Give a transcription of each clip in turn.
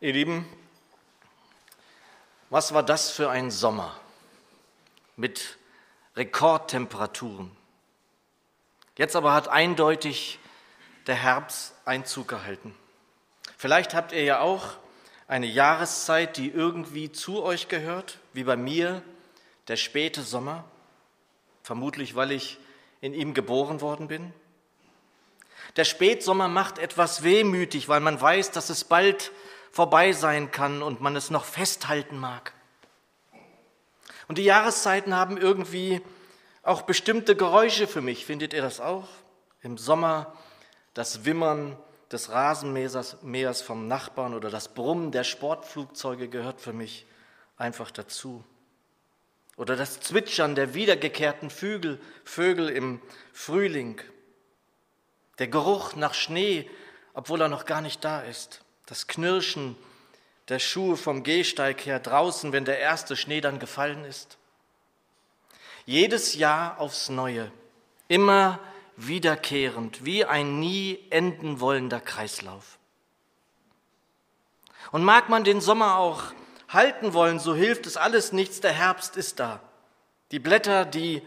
Ihr Lieben, was war das für ein Sommer mit Rekordtemperaturen? Jetzt aber hat eindeutig der Herbst Einzug gehalten. Vielleicht habt ihr ja auch eine Jahreszeit, die irgendwie zu euch gehört, wie bei mir der späte Sommer, vermutlich weil ich in ihm geboren worden bin. Der Spätsommer macht etwas wehmütig, weil man weiß, dass es bald vorbei sein kann und man es noch festhalten mag. Und die Jahreszeiten haben irgendwie auch bestimmte Geräusche für mich. Findet ihr das auch? Im Sommer das Wimmern des Rasenmähers vom Nachbarn oder das Brummen der Sportflugzeuge gehört für mich einfach dazu. Oder das Zwitschern der wiedergekehrten Vögel, Vögel im Frühling. Der Geruch nach Schnee, obwohl er noch gar nicht da ist das Knirschen der Schuhe vom Gehsteig her draußen, wenn der erste Schnee dann gefallen ist. Jedes Jahr aufs Neue, immer wiederkehrend, wie ein nie enden wollender Kreislauf. Und mag man den Sommer auch halten wollen, so hilft es alles nichts, der Herbst ist da. Die Blätter, die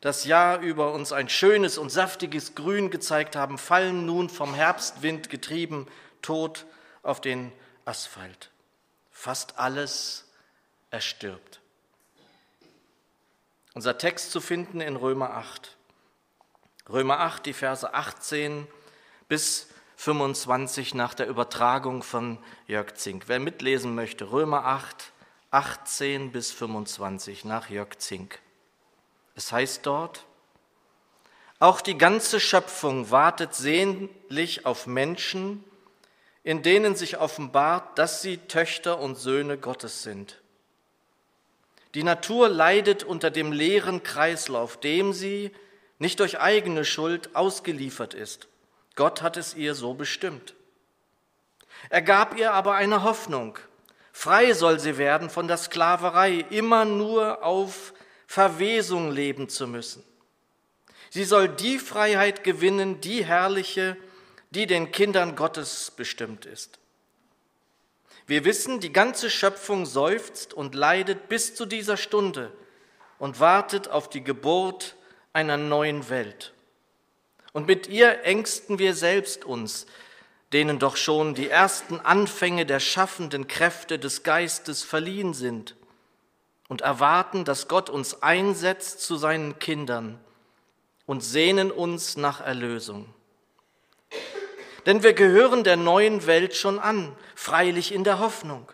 das Jahr über uns ein schönes und saftiges Grün gezeigt haben, fallen nun vom Herbstwind getrieben, tot auf den Asphalt. Fast alles erstirbt. Unser Text zu finden in Römer 8. Römer 8, die Verse 18 bis 25 nach der Übertragung von Jörg Zink. Wer mitlesen möchte, Römer 8, 18 bis 25 nach Jörg Zink. Es heißt dort, auch die ganze Schöpfung wartet sehnlich auf Menschen, in denen sich offenbart, dass sie Töchter und Söhne Gottes sind. Die Natur leidet unter dem leeren Kreislauf, dem sie nicht durch eigene Schuld ausgeliefert ist. Gott hat es ihr so bestimmt. Er gab ihr aber eine Hoffnung. Frei soll sie werden von der Sklaverei, immer nur auf Verwesung leben zu müssen. Sie soll die Freiheit gewinnen, die herrliche, die den Kindern Gottes bestimmt ist. Wir wissen, die ganze Schöpfung seufzt und leidet bis zu dieser Stunde und wartet auf die Geburt einer neuen Welt. Und mit ihr ängsten wir selbst uns, denen doch schon die ersten Anfänge der schaffenden Kräfte des Geistes verliehen sind, und erwarten, dass Gott uns einsetzt zu seinen Kindern und sehnen uns nach Erlösung. Denn wir gehören der neuen Welt schon an, freilich in der Hoffnung.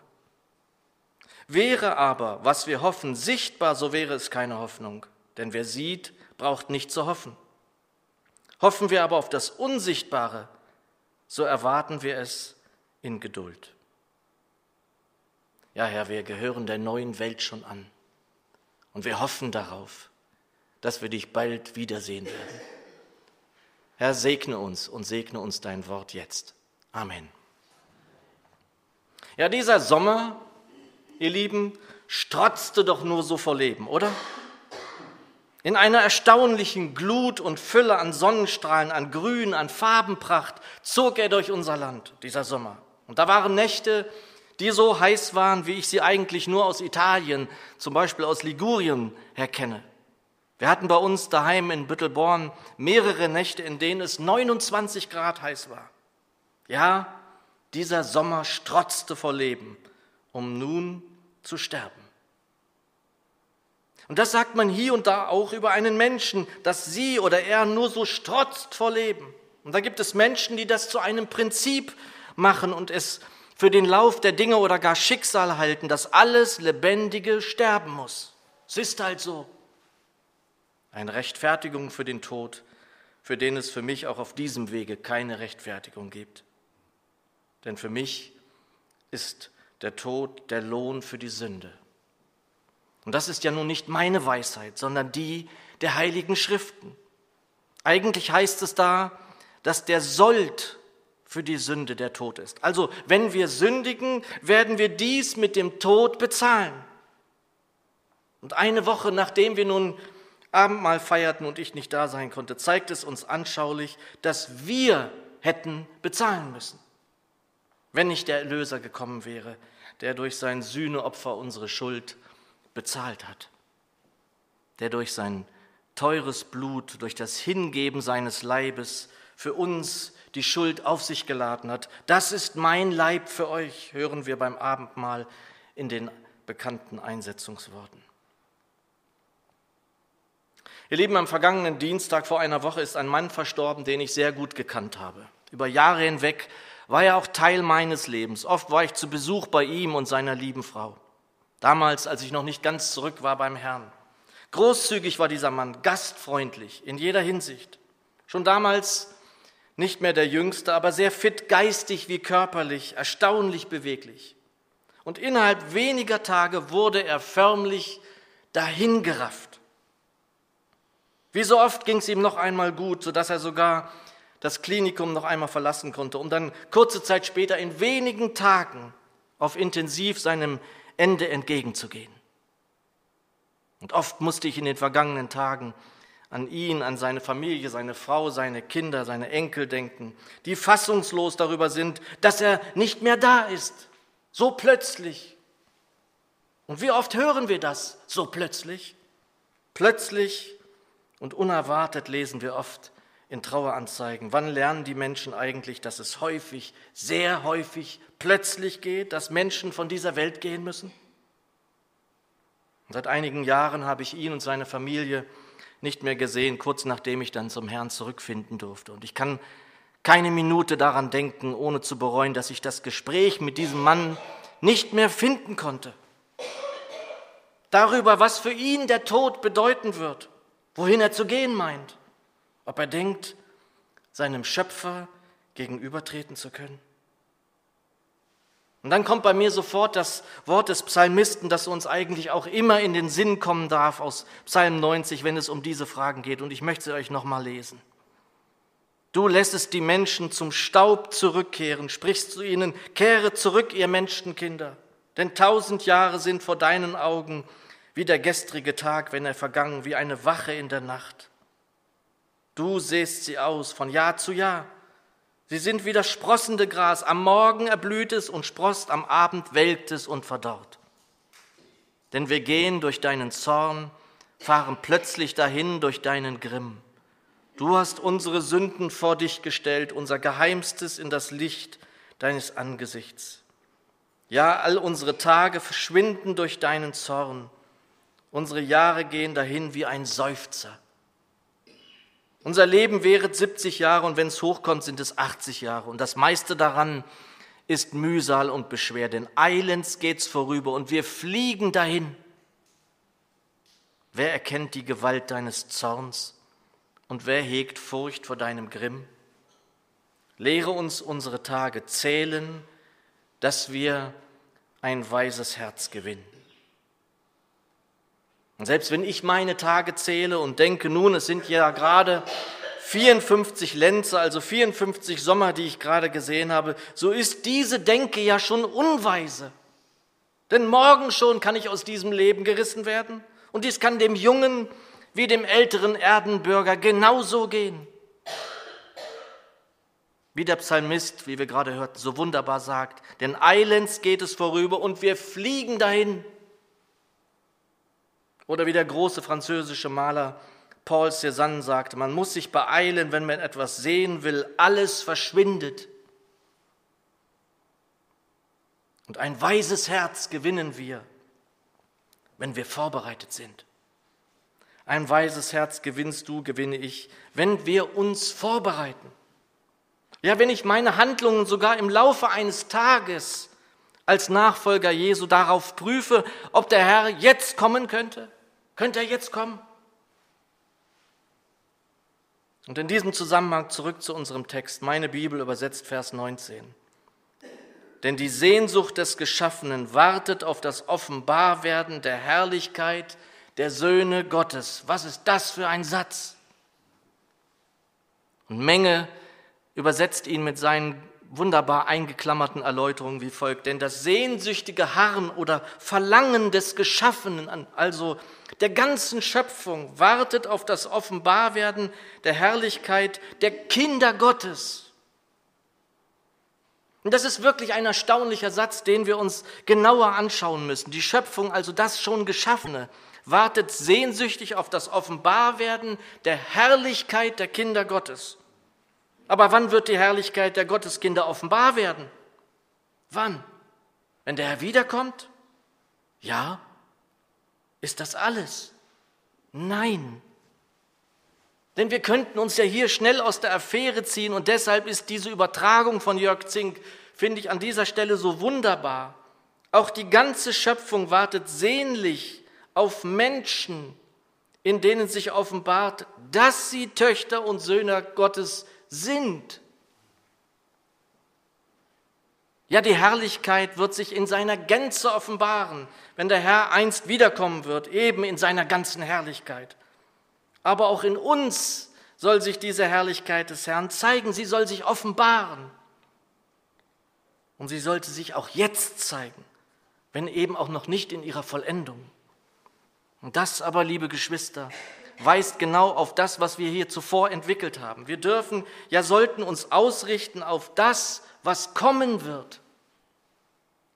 Wäre aber, was wir hoffen, sichtbar, so wäre es keine Hoffnung. Denn wer sieht, braucht nicht zu hoffen. Hoffen wir aber auf das Unsichtbare, so erwarten wir es in Geduld. Ja, Herr, wir gehören der neuen Welt schon an. Und wir hoffen darauf, dass wir dich bald wiedersehen werden. Herr, segne uns und segne uns dein Wort jetzt. Amen. Ja, dieser Sommer, ihr Lieben, strotzte doch nur so vor Leben, oder? In einer erstaunlichen Glut und Fülle an Sonnenstrahlen, an Grün, an Farbenpracht zog er durch unser Land, dieser Sommer. Und da waren Nächte, die so heiß waren, wie ich sie eigentlich nur aus Italien, zum Beispiel aus Ligurien, herkenne. Wir hatten bei uns daheim in Büttelborn mehrere Nächte, in denen es 29 Grad heiß war. Ja, dieser Sommer strotzte vor Leben, um nun zu sterben. Und das sagt man hier und da auch über einen Menschen, dass sie oder er nur so strotzt vor Leben. Und da gibt es Menschen, die das zu einem Prinzip machen und es für den Lauf der Dinge oder gar Schicksal halten, dass alles Lebendige sterben muss. Es ist halt so eine Rechtfertigung für den Tod, für den es für mich auch auf diesem Wege keine Rechtfertigung gibt. Denn für mich ist der Tod der Lohn für die Sünde. Und das ist ja nun nicht meine Weisheit, sondern die der heiligen Schriften. Eigentlich heißt es da, dass der Sold für die Sünde der Tod ist. Also wenn wir sündigen, werden wir dies mit dem Tod bezahlen. Und eine Woche nachdem wir nun Abendmahl feierten und ich nicht da sein konnte, zeigt es uns anschaulich, dass wir hätten bezahlen müssen. wenn nicht der Erlöser gekommen wäre, der durch sein Sühneopfer unsere Schuld bezahlt hat, der durch sein teures Blut, durch das Hingeben seines Leibes für uns die Schuld auf sich geladen hat. Das ist mein Leib für euch, hören wir beim Abendmahl in den bekannten Einsetzungsworten. Ihr Lieben, am vergangenen Dienstag vor einer Woche ist ein Mann verstorben, den ich sehr gut gekannt habe. Über Jahre hinweg war er auch Teil meines Lebens. Oft war ich zu Besuch bei ihm und seiner lieben Frau. Damals, als ich noch nicht ganz zurück war beim Herrn. Großzügig war dieser Mann, gastfreundlich in jeder Hinsicht. Schon damals nicht mehr der Jüngste, aber sehr fit, geistig wie körperlich, erstaunlich beweglich. Und innerhalb weniger Tage wurde er förmlich dahingerafft. Wie so oft ging es ihm noch einmal gut, sodass er sogar das Klinikum noch einmal verlassen konnte, um dann kurze Zeit später in wenigen Tagen auf intensiv seinem Ende entgegenzugehen. Und oft musste ich in den vergangenen Tagen an ihn, an seine Familie, seine Frau, seine Kinder, seine Enkel denken, die fassungslos darüber sind, dass er nicht mehr da ist, so plötzlich. Und wie oft hören wir das so plötzlich? Plötzlich und unerwartet lesen wir oft in Traueranzeigen. Wann lernen die Menschen eigentlich, dass es häufig, sehr häufig, plötzlich geht, dass Menschen von dieser Welt gehen müssen? Und seit einigen Jahren habe ich ihn und seine Familie nicht mehr gesehen, kurz nachdem ich dann zum Herrn zurückfinden durfte. Und ich kann keine Minute daran denken, ohne zu bereuen, dass ich das Gespräch mit diesem Mann nicht mehr finden konnte. Darüber, was für ihn der Tod bedeuten wird wohin er zu gehen meint, ob er denkt, seinem Schöpfer gegenübertreten zu können. Und dann kommt bei mir sofort das Wort des Psalmisten, das uns eigentlich auch immer in den Sinn kommen darf aus Psalm 90, wenn es um diese Fragen geht. Und ich möchte sie euch nochmal lesen. Du lässest die Menschen zum Staub zurückkehren, sprichst zu ihnen, kehre zurück, ihr Menschenkinder, denn tausend Jahre sind vor deinen Augen wie der gestrige Tag, wenn er vergangen, wie eine Wache in der Nacht. Du sähst sie aus von Jahr zu Jahr. Sie sind wie das sprossende Gras. Am Morgen erblüht es und sproßt, am Abend welkt es und verdorrt. Denn wir gehen durch deinen Zorn, fahren plötzlich dahin durch deinen Grimm. Du hast unsere Sünden vor dich gestellt, unser Geheimstes in das Licht deines Angesichts. Ja, all unsere Tage verschwinden durch deinen Zorn. Unsere Jahre gehen dahin wie ein Seufzer. Unser Leben währet 70 Jahre und wenn es hochkommt, sind es 80 Jahre. Und das meiste daran ist Mühsal und Beschwer, denn eilends geht's vorüber und wir fliegen dahin. Wer erkennt die Gewalt deines Zorns und wer hegt Furcht vor deinem Grimm? Lehre uns unsere Tage zählen, dass wir ein weises Herz gewinnen. Und selbst wenn ich meine Tage zähle und denke, nun, es sind ja gerade 54 Lenze, also 54 Sommer, die ich gerade gesehen habe, so ist diese Denke ja schon unweise. Denn morgen schon kann ich aus diesem Leben gerissen werden. Und dies kann dem jungen wie dem älteren Erdenbürger genauso gehen. Wie der Psalmist, wie wir gerade hörten, so wunderbar sagt, denn eilends geht es vorüber und wir fliegen dahin. Oder wie der große französische Maler Paul Cézanne sagte, man muss sich beeilen, wenn man etwas sehen will, alles verschwindet. Und ein weises Herz gewinnen wir, wenn wir vorbereitet sind. Ein weises Herz gewinnst du, gewinne ich, wenn wir uns vorbereiten. Ja, wenn ich meine Handlungen sogar im Laufe eines Tages als Nachfolger Jesu darauf prüfe, ob der Herr jetzt kommen könnte, könnte er jetzt kommen? Und in diesem Zusammenhang zurück zu unserem Text. Meine Bibel übersetzt Vers 19. Denn die Sehnsucht des Geschaffenen wartet auf das Offenbarwerden der Herrlichkeit der Söhne Gottes. Was ist das für ein Satz? Und Menge übersetzt ihn mit seinen wunderbar eingeklammerten Erläuterungen wie folgt. Denn das sehnsüchtige Harren oder Verlangen des Geschaffenen, also der ganzen Schöpfung, wartet auf das Offenbarwerden der Herrlichkeit der Kinder Gottes. Und das ist wirklich ein erstaunlicher Satz, den wir uns genauer anschauen müssen. Die Schöpfung, also das schon Geschaffene, wartet sehnsüchtig auf das Offenbarwerden der Herrlichkeit der Kinder Gottes. Aber wann wird die Herrlichkeit der Gotteskinder offenbar werden? Wann? Wenn der Herr wiederkommt? Ja. Ist das alles? Nein. Denn wir könnten uns ja hier schnell aus der Affäre ziehen und deshalb ist diese Übertragung von Jörg Zink, finde ich, an dieser Stelle so wunderbar. Auch die ganze Schöpfung wartet sehnlich auf Menschen, in denen sich offenbart, dass sie Töchter und Söhne Gottes sind. Ja, die Herrlichkeit wird sich in seiner Gänze offenbaren, wenn der Herr einst wiederkommen wird, eben in seiner ganzen Herrlichkeit. Aber auch in uns soll sich diese Herrlichkeit des Herrn zeigen, sie soll sich offenbaren. Und sie sollte sich auch jetzt zeigen, wenn eben auch noch nicht in ihrer Vollendung. Und das aber, liebe Geschwister, weist genau auf das, was wir hier zuvor entwickelt haben. Wir dürfen, ja sollten uns ausrichten auf das, was kommen wird.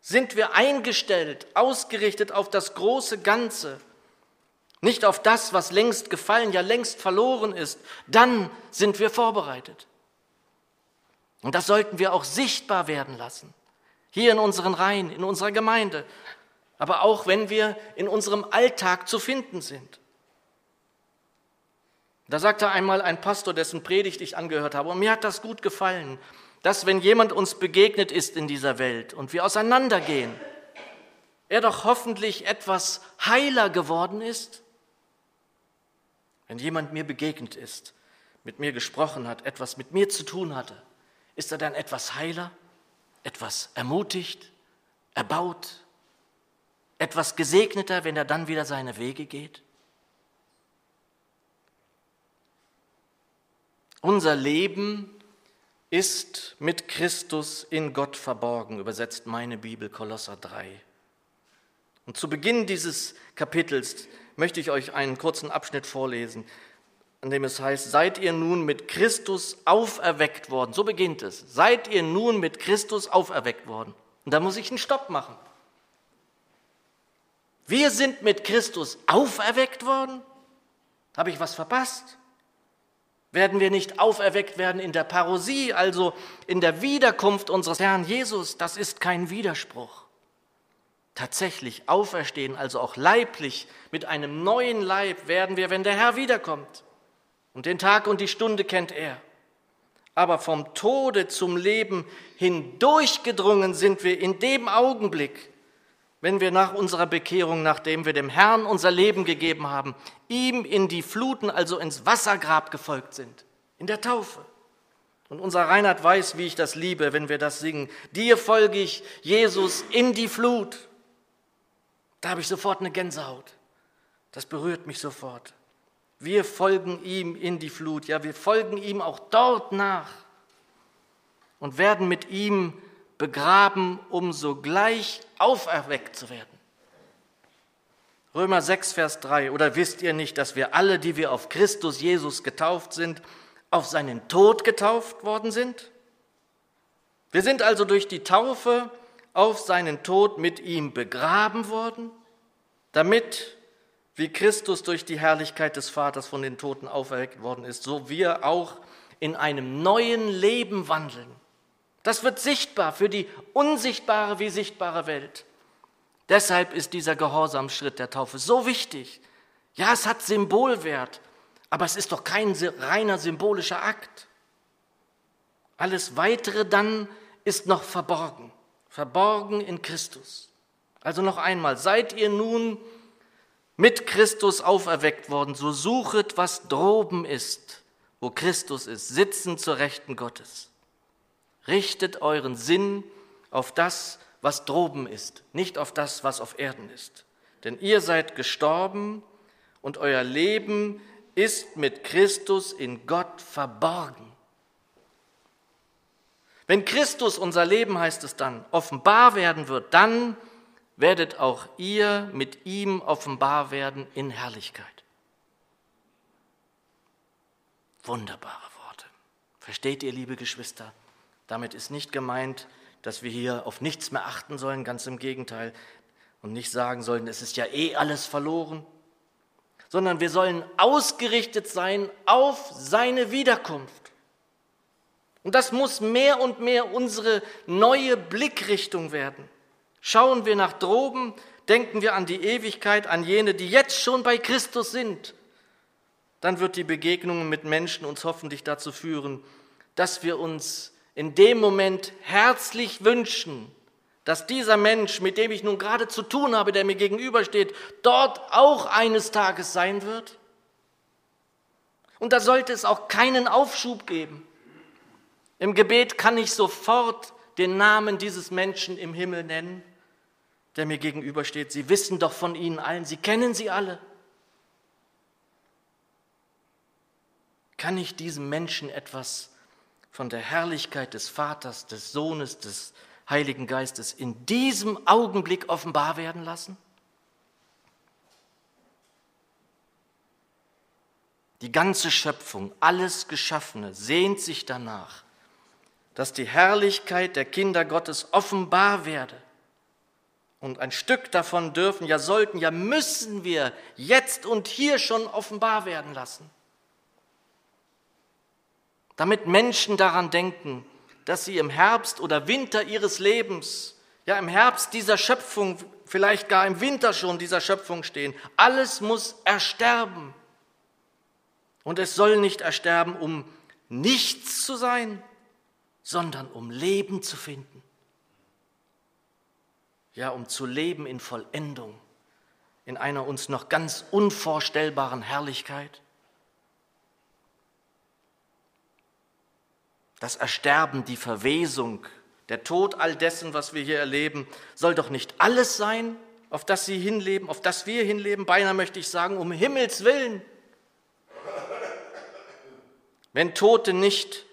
Sind wir eingestellt, ausgerichtet auf das große Ganze, nicht auf das, was längst gefallen, ja längst verloren ist, dann sind wir vorbereitet. Und das sollten wir auch sichtbar werden lassen. Hier in unseren Reihen, in unserer Gemeinde, aber auch wenn wir in unserem Alltag zu finden sind. Da sagte einmal ein Pastor, dessen Predigt ich angehört habe, und mir hat das gut gefallen, dass wenn jemand uns begegnet ist in dieser Welt und wir auseinandergehen, er doch hoffentlich etwas heiler geworden ist. Wenn jemand mir begegnet ist, mit mir gesprochen hat, etwas mit mir zu tun hatte, ist er dann etwas heiler, etwas ermutigt, erbaut, etwas gesegneter, wenn er dann wieder seine Wege geht? Unser Leben ist mit Christus in Gott verborgen, übersetzt meine Bibel Kolosser 3. Und zu Beginn dieses Kapitels möchte ich euch einen kurzen Abschnitt vorlesen, an dem es heißt, seid ihr nun mit Christus auferweckt worden. So beginnt es. Seid ihr nun mit Christus auferweckt worden. Und da muss ich einen Stopp machen. Wir sind mit Christus auferweckt worden? Habe ich was verpasst? Werden wir nicht auferweckt werden in der Parosie, also in der Wiederkunft unseres Herrn Jesus? Das ist kein Widerspruch. Tatsächlich auferstehen, also auch leiblich, mit einem neuen Leib werden wir, wenn der Herr wiederkommt. Und den Tag und die Stunde kennt er. Aber vom Tode zum Leben hindurchgedrungen sind wir in dem Augenblick, wenn wir nach unserer Bekehrung, nachdem wir dem Herrn unser Leben gegeben haben, ihm in die Fluten, also ins Wassergrab gefolgt sind, in der Taufe. Und unser Reinhard weiß, wie ich das liebe, wenn wir das singen. Dir folge ich, Jesus, in die Flut. Da habe ich sofort eine Gänsehaut. Das berührt mich sofort. Wir folgen ihm in die Flut. Ja, wir folgen ihm auch dort nach und werden mit ihm begraben, um sogleich auferweckt zu werden. Römer 6, Vers 3. Oder wisst ihr nicht, dass wir alle, die wir auf Christus Jesus getauft sind, auf seinen Tod getauft worden sind? Wir sind also durch die Taufe auf seinen Tod mit ihm begraben worden, damit, wie Christus durch die Herrlichkeit des Vaters von den Toten auferweckt worden ist, so wir auch in einem neuen Leben wandeln das wird sichtbar für die unsichtbare wie sichtbare Welt. Deshalb ist dieser Gehorsamschritt der Taufe so wichtig. Ja, es hat Symbolwert, aber es ist doch kein reiner symbolischer Akt. Alles Weitere dann ist noch verborgen, verborgen in Christus. Also noch einmal, seid ihr nun mit Christus auferweckt worden, so suchet, was droben ist, wo Christus ist, sitzen zur Rechten Gottes. Richtet euren Sinn auf das, was droben ist, nicht auf das, was auf Erden ist. Denn ihr seid gestorben und euer Leben ist mit Christus in Gott verborgen. Wenn Christus unser Leben, heißt es dann, offenbar werden wird, dann werdet auch ihr mit ihm offenbar werden in Herrlichkeit. Wunderbare Worte. Versteht ihr, liebe Geschwister? Damit ist nicht gemeint dass wir hier auf nichts mehr achten sollen, ganz im Gegenteil, und nicht sagen sollen, es ist ja eh alles verloren, sondern wir sollen ausgerichtet sein auf seine Wiederkunft. Und das muss mehr und mehr unsere neue Blickrichtung werden. Schauen wir nach droben, denken wir an die Ewigkeit, an jene, die jetzt schon bei Christus sind. Dann wird die Begegnung mit Menschen uns hoffentlich dazu führen, dass wir uns in dem Moment herzlich wünschen, dass dieser Mensch, mit dem ich nun gerade zu tun habe, der mir gegenübersteht, dort auch eines Tages sein wird? Und da sollte es auch keinen Aufschub geben. Im Gebet kann ich sofort den Namen dieses Menschen im Himmel nennen, der mir gegenübersteht. Sie wissen doch von ihnen allen, Sie kennen sie alle. Kann ich diesem Menschen etwas von der Herrlichkeit des Vaters, des Sohnes, des Heiligen Geistes in diesem Augenblick offenbar werden lassen? Die ganze Schöpfung, alles Geschaffene sehnt sich danach, dass die Herrlichkeit der Kinder Gottes offenbar werde. Und ein Stück davon dürfen, ja sollten, ja müssen wir jetzt und hier schon offenbar werden lassen damit Menschen daran denken, dass sie im Herbst oder Winter ihres Lebens, ja im Herbst dieser Schöpfung, vielleicht gar im Winter schon dieser Schöpfung stehen. Alles muss ersterben. Und es soll nicht ersterben, um nichts zu sein, sondern um Leben zu finden. Ja, um zu leben in Vollendung, in einer uns noch ganz unvorstellbaren Herrlichkeit. Das Ersterben, die Verwesung, der Tod all dessen, was wir hier erleben, soll doch nicht alles sein, auf das Sie hinleben, auf das wir hinleben. Beinahe möchte ich sagen, um Himmels willen. Wenn Tote nicht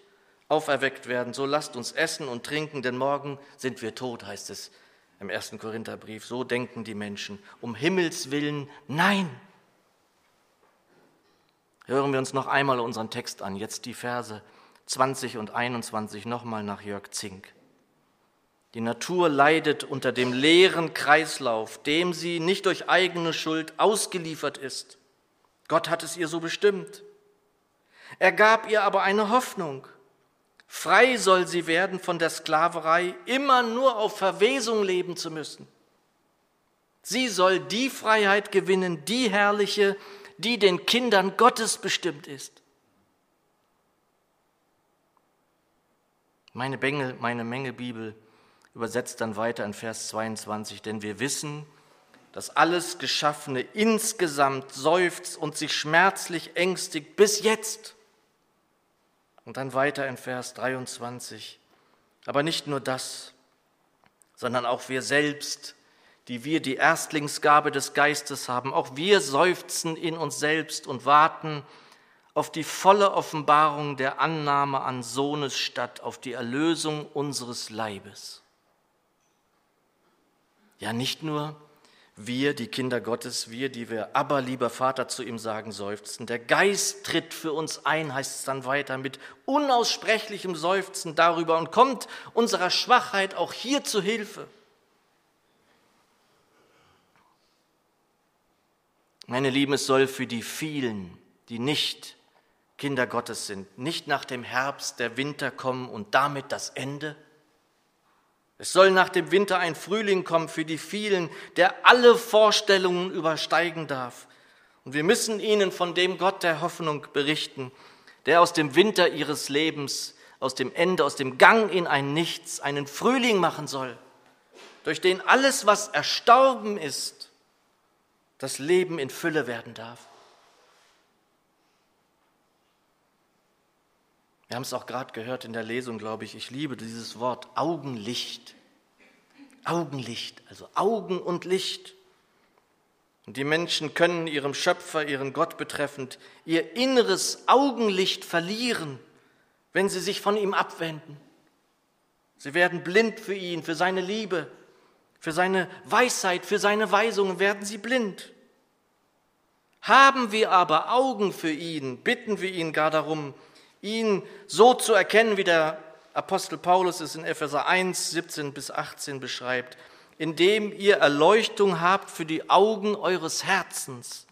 auferweckt werden, so lasst uns essen und trinken, denn morgen sind wir tot, heißt es im ersten Korintherbrief. So denken die Menschen. Um Himmels willen, nein. Hören wir uns noch einmal unseren Text an, jetzt die Verse 20 und 21 nochmal nach Jörg Zink. Die Natur leidet unter dem leeren Kreislauf, dem sie nicht durch eigene Schuld ausgeliefert ist. Gott hat es ihr so bestimmt. Er gab ihr aber eine Hoffnung. Frei soll sie werden von der Sklaverei, immer nur auf Verwesung leben zu müssen. Sie soll die Freiheit gewinnen, die herrliche, die den Kindern Gottes bestimmt ist. Meine, Bengel, meine Menge Bibel übersetzt dann weiter in Vers 22, denn wir wissen, dass alles Geschaffene insgesamt seufzt und sich schmerzlich ängstigt bis jetzt. Und dann weiter in Vers 23. Aber nicht nur das, sondern auch wir selbst, die wir die Erstlingsgabe des Geistes haben, auch wir seufzen in uns selbst und warten auf die volle Offenbarung der Annahme an Sohnes statt, auf die Erlösung unseres Leibes. Ja, nicht nur wir, die Kinder Gottes, wir, die wir aber, lieber Vater, zu ihm sagen, seufzen. Der Geist tritt für uns ein, heißt es dann weiter, mit unaussprechlichem Seufzen darüber und kommt unserer Schwachheit auch hier zu Hilfe. Meine Lieben, es soll für die vielen, die nicht Kinder Gottes sind, nicht nach dem Herbst der Winter kommen und damit das Ende. Es soll nach dem Winter ein Frühling kommen für die vielen, der alle Vorstellungen übersteigen darf. Und wir müssen ihnen von dem Gott der Hoffnung berichten, der aus dem Winter ihres Lebens, aus dem Ende, aus dem Gang in ein Nichts einen Frühling machen soll, durch den alles, was erstorben ist, das Leben in Fülle werden darf. Wir haben es auch gerade gehört in der Lesung, glaube ich. Ich liebe dieses Wort Augenlicht. Augenlicht, also Augen und Licht. Und die Menschen können ihrem Schöpfer, ihren Gott betreffend, ihr inneres Augenlicht verlieren, wenn sie sich von ihm abwenden. Sie werden blind für ihn, für seine Liebe, für seine Weisheit, für seine Weisungen werden sie blind. Haben wir aber Augen für ihn, bitten wir ihn gar darum, ihn so zu erkennen, wie der Apostel Paulus es in Epheser 1, 17 bis 18 beschreibt, indem ihr Erleuchtung habt für die Augen eures Herzens,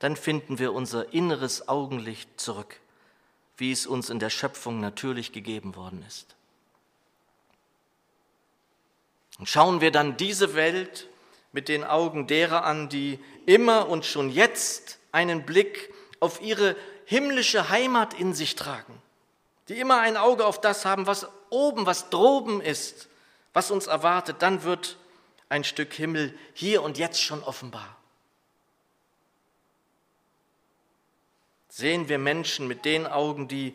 dann finden wir unser inneres Augenlicht zurück, wie es uns in der Schöpfung natürlich gegeben worden ist. Und schauen wir dann diese Welt mit den Augen derer an, die immer und schon jetzt einen Blick auf ihre himmlische Heimat in sich tragen, die immer ein Auge auf das haben, was oben, was droben ist, was uns erwartet, dann wird ein Stück Himmel hier und jetzt schon offenbar. Sehen wir Menschen mit den Augen, die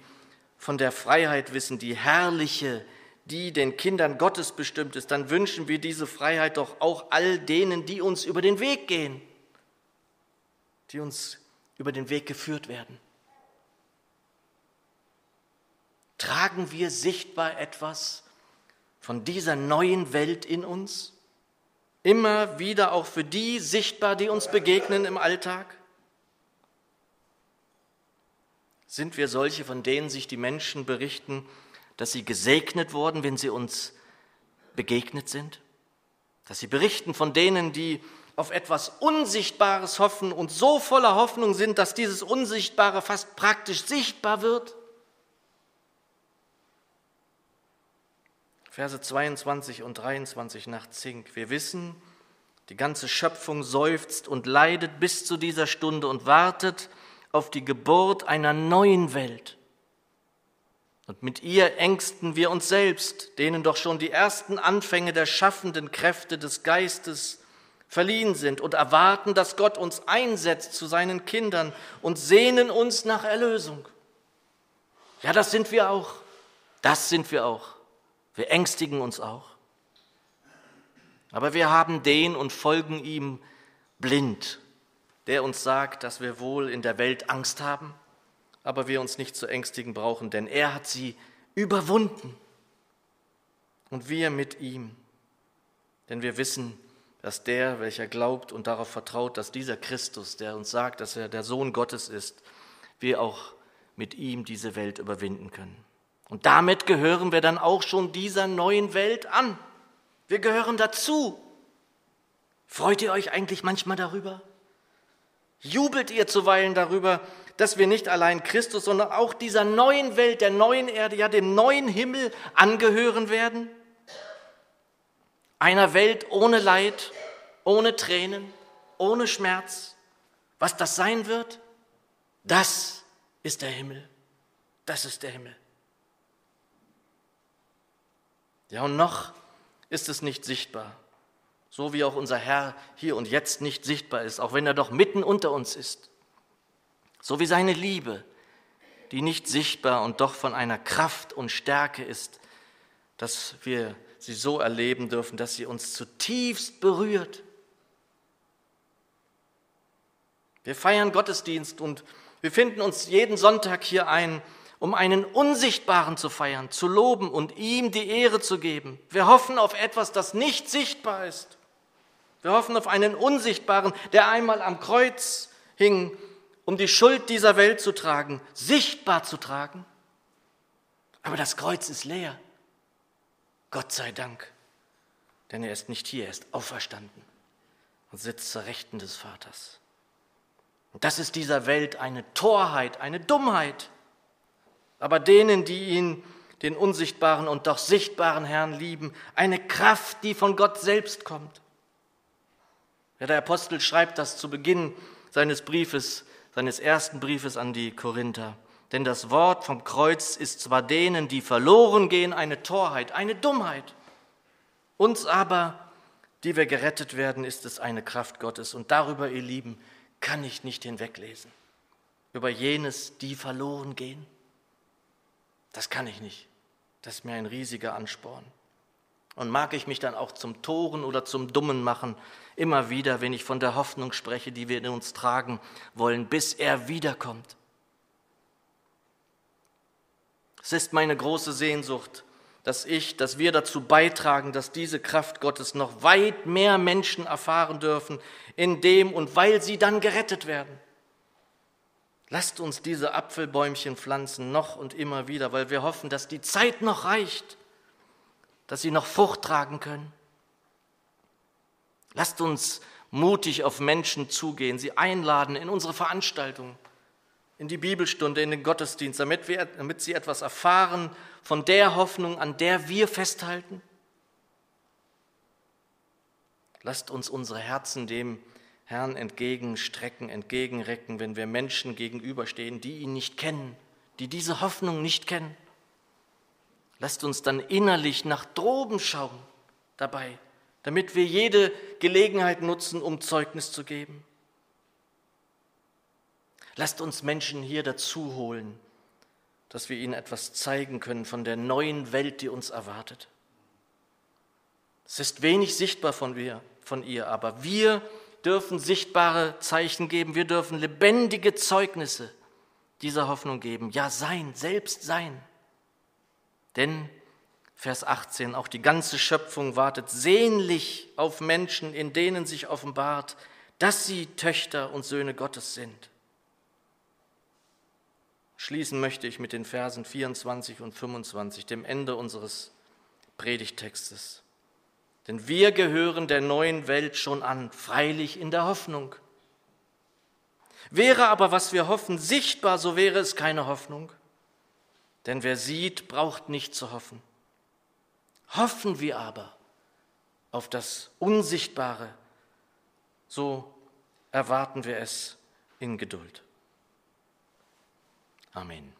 von der Freiheit wissen, die herrliche, die den Kindern Gottes bestimmt ist, dann wünschen wir diese Freiheit doch auch all denen, die uns über den Weg gehen, die uns über den Weg geführt werden. Tragen wir sichtbar etwas von dieser neuen Welt in uns? Immer wieder auch für die sichtbar, die uns begegnen im Alltag? Sind wir solche, von denen sich die Menschen berichten, dass sie gesegnet wurden, wenn sie uns begegnet sind? Dass sie berichten von denen, die auf etwas Unsichtbares hoffen und so voller Hoffnung sind, dass dieses Unsichtbare fast praktisch sichtbar wird? Verse 22 und 23 nach Zink. Wir wissen, die ganze Schöpfung seufzt und leidet bis zu dieser Stunde und wartet auf die Geburt einer neuen Welt und mit ihr ängsten wir uns selbst, denen doch schon die ersten Anfänge der schaffenden Kräfte des Geistes verliehen sind und erwarten, dass Gott uns einsetzt zu seinen Kindern und sehnen uns nach Erlösung. Ja, das sind wir auch. Das sind wir auch. Wir ängstigen uns auch. Aber wir haben den und folgen ihm blind, der uns sagt, dass wir wohl in der Welt Angst haben aber wir uns nicht zu ängstigen brauchen, denn er hat sie überwunden. Und wir mit ihm. Denn wir wissen, dass der, welcher glaubt und darauf vertraut, dass dieser Christus, der uns sagt, dass er der Sohn Gottes ist, wir auch mit ihm diese Welt überwinden können. Und damit gehören wir dann auch schon dieser neuen Welt an. Wir gehören dazu. Freut ihr euch eigentlich manchmal darüber? Jubelt ihr zuweilen darüber, dass wir nicht allein Christus, sondern auch dieser neuen Welt, der neuen Erde, ja dem neuen Himmel angehören werden? Einer Welt ohne Leid, ohne Tränen, ohne Schmerz. Was das sein wird, das ist der Himmel. Das ist der Himmel. Ja, und noch ist es nicht sichtbar, so wie auch unser Herr hier und jetzt nicht sichtbar ist, auch wenn er doch mitten unter uns ist so wie seine Liebe, die nicht sichtbar und doch von einer Kraft und Stärke ist, dass wir sie so erleben dürfen, dass sie uns zutiefst berührt. Wir feiern Gottesdienst und wir finden uns jeden Sonntag hier ein, um einen Unsichtbaren zu feiern, zu loben und ihm die Ehre zu geben. Wir hoffen auf etwas, das nicht sichtbar ist. Wir hoffen auf einen Unsichtbaren, der einmal am Kreuz hing um die Schuld dieser Welt zu tragen, sichtbar zu tragen. Aber das Kreuz ist leer. Gott sei Dank. Denn er ist nicht hier, er ist auferstanden und sitzt zur Rechten des Vaters. Und das ist dieser Welt eine Torheit, eine Dummheit. Aber denen, die ihn, den unsichtbaren und doch sichtbaren Herrn lieben, eine Kraft, die von Gott selbst kommt. Ja, der Apostel schreibt das zu Beginn seines Briefes seines ersten Briefes an die Korinther. Denn das Wort vom Kreuz ist zwar denen, die verloren gehen, eine Torheit, eine Dummheit. Uns aber, die wir gerettet werden, ist es eine Kraft Gottes. Und darüber, ihr Lieben, kann ich nicht hinweglesen. Über jenes, die verloren gehen. Das kann ich nicht. Das ist mir ein riesiger Ansporn. Und mag ich mich dann auch zum Toren oder zum Dummen machen, immer wieder, wenn ich von der Hoffnung spreche, die wir in uns tragen wollen, bis er wiederkommt. Es ist meine große Sehnsucht, dass ich, dass wir dazu beitragen, dass diese Kraft Gottes noch weit mehr Menschen erfahren dürfen, in dem und weil sie dann gerettet werden. Lasst uns diese Apfelbäumchen pflanzen, noch und immer wieder, weil wir hoffen, dass die Zeit noch reicht, dass sie noch Frucht tragen können. Lasst uns mutig auf Menschen zugehen, sie einladen in unsere Veranstaltungen, in die Bibelstunde, in den Gottesdienst, damit, wir, damit sie etwas erfahren von der Hoffnung, an der wir festhalten. Lasst uns unsere Herzen dem Herrn entgegenstrecken, entgegenrecken, wenn wir Menschen gegenüberstehen, die ihn nicht kennen, die diese Hoffnung nicht kennen. Lasst uns dann innerlich nach droben schauen dabei, damit wir jede Gelegenheit nutzen, um Zeugnis zu geben. Lasst uns Menschen hier dazu holen, dass wir ihnen etwas zeigen können von der neuen Welt, die uns erwartet. Es ist wenig sichtbar von, wir, von ihr, aber wir dürfen sichtbare Zeichen geben, wir dürfen lebendige Zeugnisse dieser Hoffnung geben. Ja, sein, selbst sein. Denn, Vers 18, auch die ganze Schöpfung wartet sehnlich auf Menschen, in denen sich offenbart, dass sie Töchter und Söhne Gottes sind. Schließen möchte ich mit den Versen 24 und 25, dem Ende unseres Predigtextes. Denn wir gehören der neuen Welt schon an, freilich in der Hoffnung. Wäre aber, was wir hoffen, sichtbar, so wäre es keine Hoffnung. Denn wer sieht, braucht nicht zu hoffen. Hoffen wir aber auf das Unsichtbare, so erwarten wir es in Geduld. Amen.